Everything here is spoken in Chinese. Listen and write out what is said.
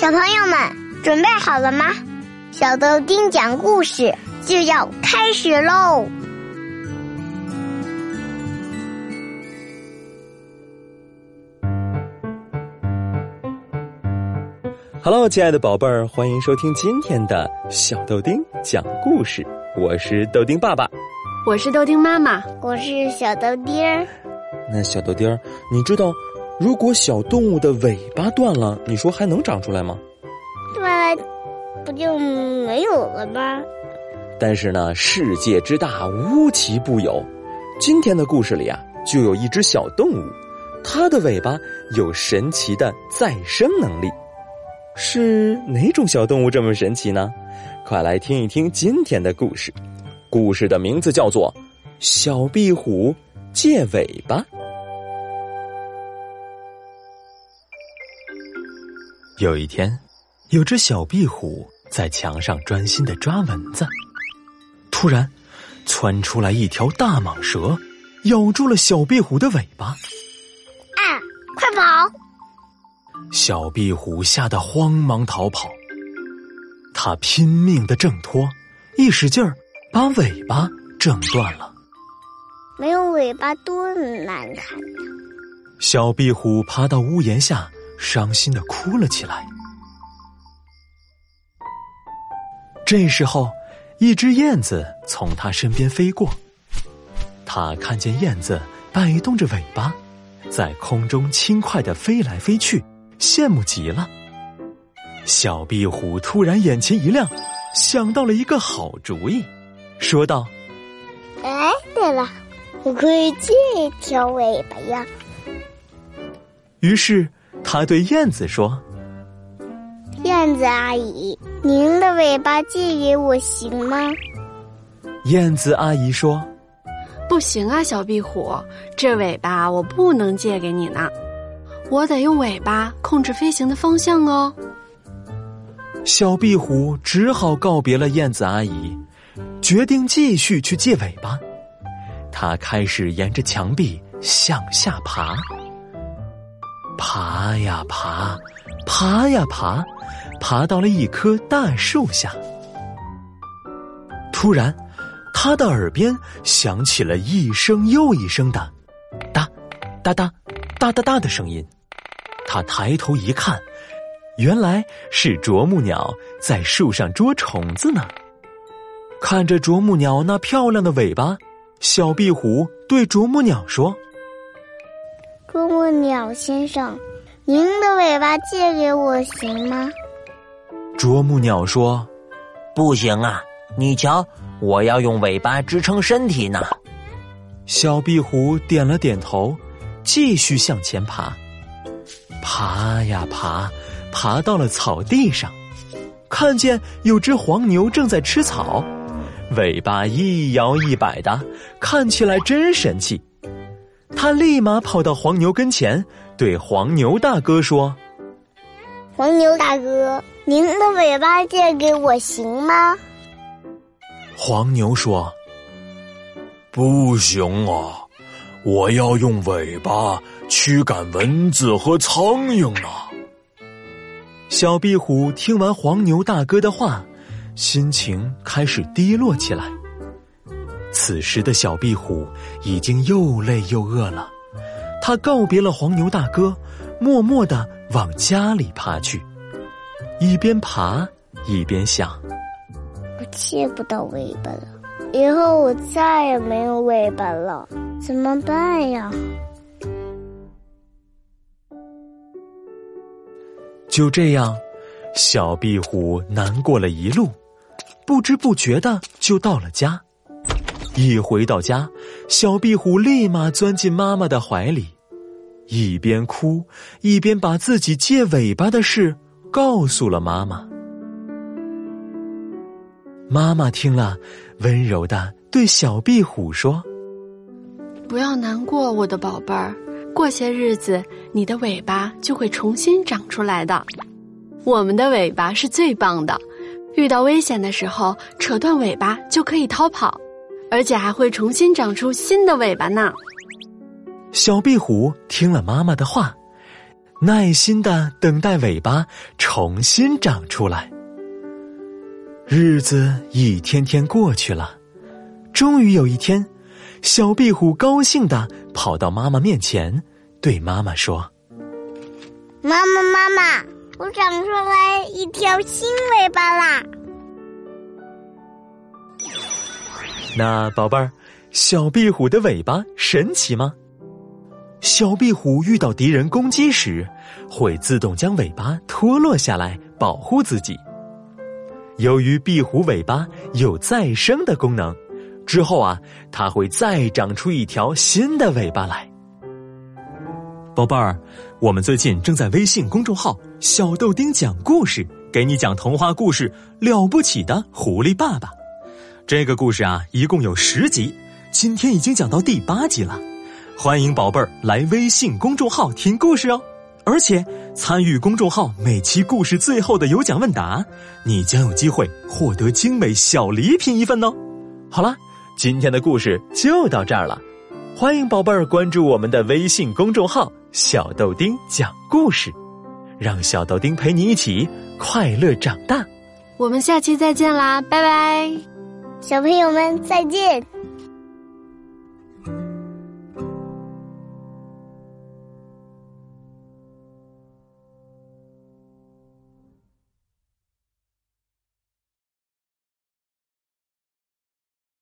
小朋友们准备好了吗？小豆丁讲故事就要开始喽！Hello，亲爱的宝贝儿，欢迎收听今天的小豆丁讲故事。我是豆丁爸爸，我是豆丁妈妈，我是小豆丁儿。那小豆丁儿，你知道？如果小动物的尾巴断了，你说还能长出来吗？断了，不就没有了吗？但是呢，世界之大，无奇不有。今天的故事里啊，就有一只小动物，它的尾巴有神奇的再生能力。是哪种小动物这么神奇呢？快来听一听今天的故事。故事的名字叫做《小壁虎借尾巴》。有一天，有只小壁虎在墙上专心的抓蚊子，突然，窜出来一条大蟒蛇，咬住了小壁虎的尾巴。啊！快跑！小壁虎吓得慌忙逃跑。它拼命的挣脱，一使劲儿，把尾巴挣断了。没有尾巴多难看呀！小壁虎爬到屋檐下。伤心的哭了起来。这时候，一只燕子从他身边飞过，他看见燕子摆动着尾巴，在空中轻快的飞来飞去，羡慕极了。小壁虎突然眼前一亮，想到了一个好主意，说道：“哎，对了，我可以借一条尾巴呀。”于是。他对燕子说：“燕子阿姨，您的尾巴借给我行吗？”燕子阿姨说：“不行啊，小壁虎，这尾巴我不能借给你呢，我得用尾巴控制飞行的方向哦。”小壁虎只好告别了燕子阿姨，决定继续去借尾巴。他开始沿着墙壁向下爬。爬呀爬，爬呀爬，爬到了一棵大树下。突然，他的耳边响起了一声又一声的“哒哒哒哒哒哒”的声音。他抬头一看，原来是啄木鸟在树上捉虫子呢。看着啄木鸟那漂亮的尾巴，小壁虎对啄木鸟说。鸟先生，您的尾巴借给我行吗？啄木鸟说：“不行啊，你瞧，我要用尾巴支撑身体呢。”小壁虎点了点头，继续向前爬。爬呀爬，爬到了草地上，看见有只黄牛正在吃草，尾巴一摇一摆的，看起来真神气。他立马跑到黄牛跟前，对黄牛大哥说：“黄牛大哥，您的尾巴借给我行吗？”黄牛说：“不行啊，我要用尾巴驱赶蚊子和苍蝇呢。”小壁虎听完黄牛大哥的话，心情开始低落起来。此时的小壁虎已经又累又饿了，他告别了黄牛大哥，默默的往家里爬去，一边爬一边想：我借不到尾巴了，以后我再也没有尾巴了，怎么办呀？就这样，小壁虎难过了一路，不知不觉的就到了家。一回到家，小壁虎立马钻进妈妈的怀里，一边哭一边把自己借尾巴的事告诉了妈妈。妈妈听了，温柔的对小壁虎说：“不要难过，我的宝贝儿，过些日子你的尾巴就会重新长出来的。我们的尾巴是最棒的，遇到危险的时候，扯断尾巴就可以逃跑。”而且还会重新长出新的尾巴呢。小壁虎听了妈妈的话，耐心的等待尾巴重新长出来。日子一天天过去了，终于有一天，小壁虎高兴的跑到妈妈面前，对妈妈说：“妈妈，妈妈，我长出来一条新尾巴啦！”那宝贝儿，小壁虎的尾巴神奇吗？小壁虎遇到敌人攻击时，会自动将尾巴脱落下来保护自己。由于壁虎尾巴有再生的功能，之后啊，它会再长出一条新的尾巴来。宝贝儿，我们最近正在微信公众号“小豆丁讲故事”给你讲童话故事《了不起的狐狸爸爸》。这个故事啊，一共有十集，今天已经讲到第八集了。欢迎宝贝儿来微信公众号听故事哦，而且参与公众号每期故事最后的有奖问答，你将有机会获得精美小礼品一份哦。好了，今天的故事就到这儿了，欢迎宝贝儿关注我们的微信公众号“小豆丁讲故事”，让小豆丁陪你一起快乐长大。我们下期再见啦，拜拜，小朋友们再见。